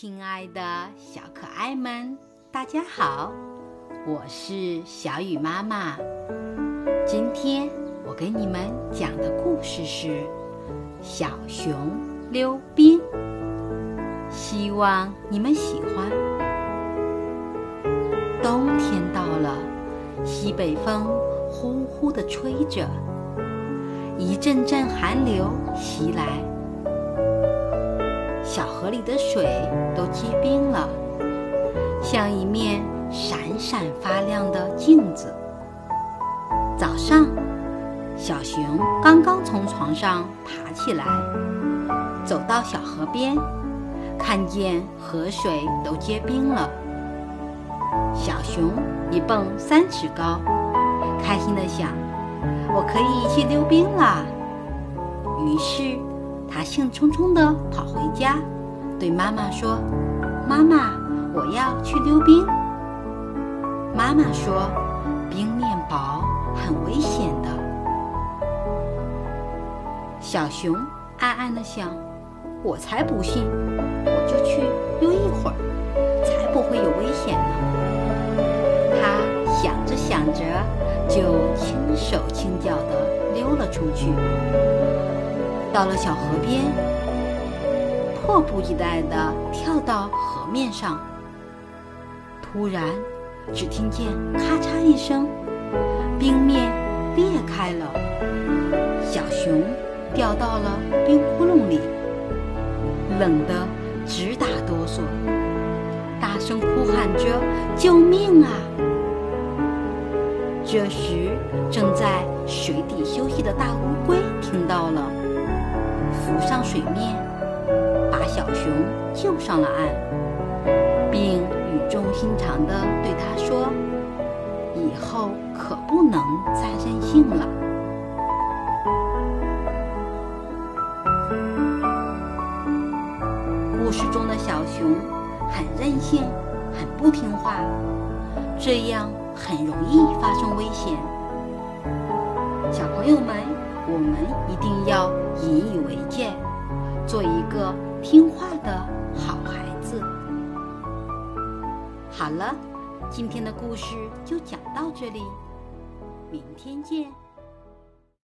亲爱的小可爱们，大家好，我是小雨妈妈。今天我给你们讲的故事是《小熊溜冰》，希望你们喜欢。冬天到了，西北风呼呼地吹着，一阵阵寒流袭来。小河里的水都结冰了，像一面闪闪发亮的镜子。早上，小熊刚刚从床上爬起来，走到小河边，看见河水都结冰了。小熊一蹦三尺高，开心地想：“我可以去溜冰了。”于是。他兴冲冲地跑回家，对妈妈说：“妈妈，我要去溜冰。”妈妈说：“冰面薄，很危险的。”小熊暗暗地想：“我才不信，我就去溜一会儿，才不会有危险呢。”他想着想着，就轻手轻脚地溜了出去。到了小河边，迫不及待地跳到河面上。突然，只听见咔嚓一声，冰面裂开了，小熊掉到了冰窟窿里，冷得直打哆嗦，大声哭喊着：“救命啊！”这时，正在水底休息的大乌龟听到了。浮上水面，把小熊救上了岸，并语重心长地对他说：“以后可不能再任性了。”故事中的小熊很任性，很不听话，这样很容易发生危险。小朋友们。我们一定要引以为戒，做一个听话的好孩子。好了，今天的故事就讲到这里，明天见。